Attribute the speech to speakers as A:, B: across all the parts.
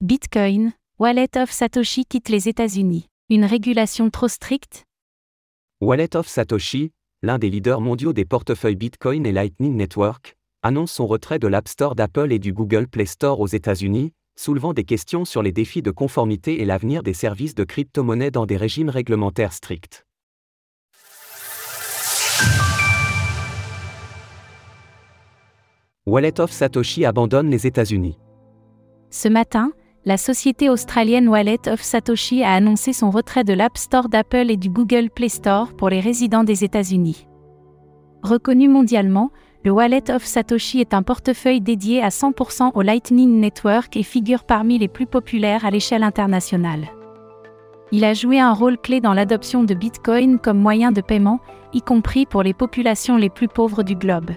A: Bitcoin, Wallet of Satoshi quitte les États-Unis. Une régulation trop stricte?
B: Wallet of Satoshi, l'un des leaders mondiaux des portefeuilles Bitcoin et Lightning Network, annonce son retrait de l'App Store d'Apple et du Google Play Store aux États-Unis, soulevant des questions sur les défis de conformité et l'avenir des services de crypto-monnaie dans des régimes réglementaires stricts. Wallet of Satoshi abandonne les États-Unis.
A: Ce matin, la société australienne Wallet of Satoshi a annoncé son retrait de l'App Store d'Apple et du Google Play Store pour les résidents des États-Unis. Reconnu mondialement, le Wallet of Satoshi est un portefeuille dédié à 100% au Lightning Network et figure parmi les plus populaires à l'échelle internationale. Il a joué un rôle clé dans l'adoption de Bitcoin comme moyen de paiement, y compris pour les populations les plus pauvres du globe.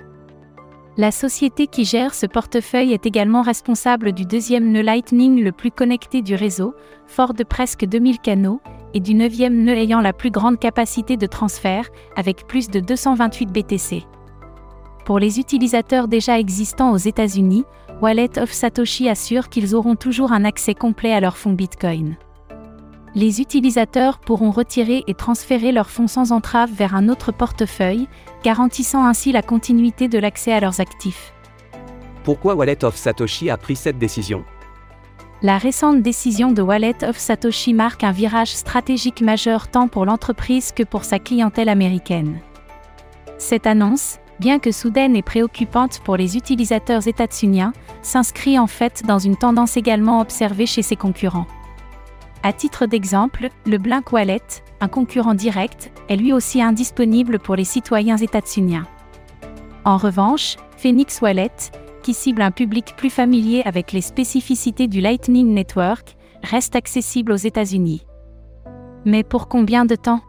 A: La société qui gère ce portefeuille est également responsable du deuxième nœud Lightning le plus connecté du réseau, fort de presque 2000 canaux, et du neuvième nœud ayant la plus grande capacité de transfert, avec plus de 228 BTC. Pour les utilisateurs déjà existants aux États-Unis, Wallet of Satoshi assure qu'ils auront toujours un accès complet à leurs fonds Bitcoin. Les utilisateurs pourront retirer et transférer leurs fonds sans entrave vers un autre portefeuille, garantissant ainsi la continuité de l'accès à leurs actifs.
B: Pourquoi Wallet of Satoshi a pris cette décision?
A: La récente décision de Wallet of Satoshi marque un virage stratégique majeur tant pour l'entreprise que pour sa clientèle américaine. Cette annonce, bien que soudaine et préoccupante pour les utilisateurs états-uniens, s'inscrit en fait dans une tendance également observée chez ses concurrents. À titre d'exemple, le Blink Wallet, un concurrent direct, est lui aussi indisponible pour les citoyens états-uniens. En revanche, Phoenix Wallet, qui cible un public plus familier avec les spécificités du Lightning Network, reste accessible aux États-Unis. Mais pour combien de temps?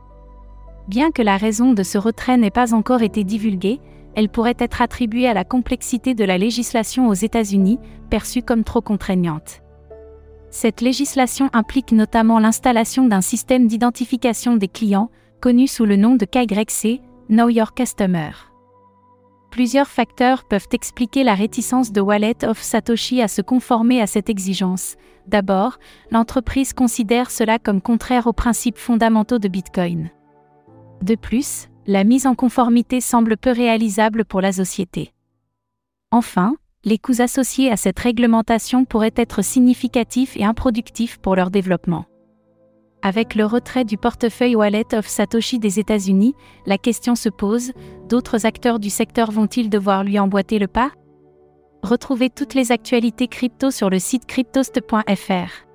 A: Bien que la raison de ce retrait n'ait pas encore été divulguée, elle pourrait être attribuée à la complexité de la législation aux États-Unis, perçue comme trop contraignante. Cette législation implique notamment l'installation d'un système d'identification des clients, connu sous le nom de KYC, Know Your Customer. Plusieurs facteurs peuvent expliquer la réticence de Wallet of Satoshi à se conformer à cette exigence. D'abord, l'entreprise considère cela comme contraire aux principes fondamentaux de Bitcoin. De plus, la mise en conformité semble peu réalisable pour la société. Enfin, les coûts associés à cette réglementation pourraient être significatifs et improductifs pour leur développement. Avec le retrait du portefeuille Wallet of Satoshi des États-Unis, la question se pose, d'autres acteurs du secteur vont-ils devoir lui emboîter le pas? Retrouvez toutes les actualités crypto sur le site cryptost.fr.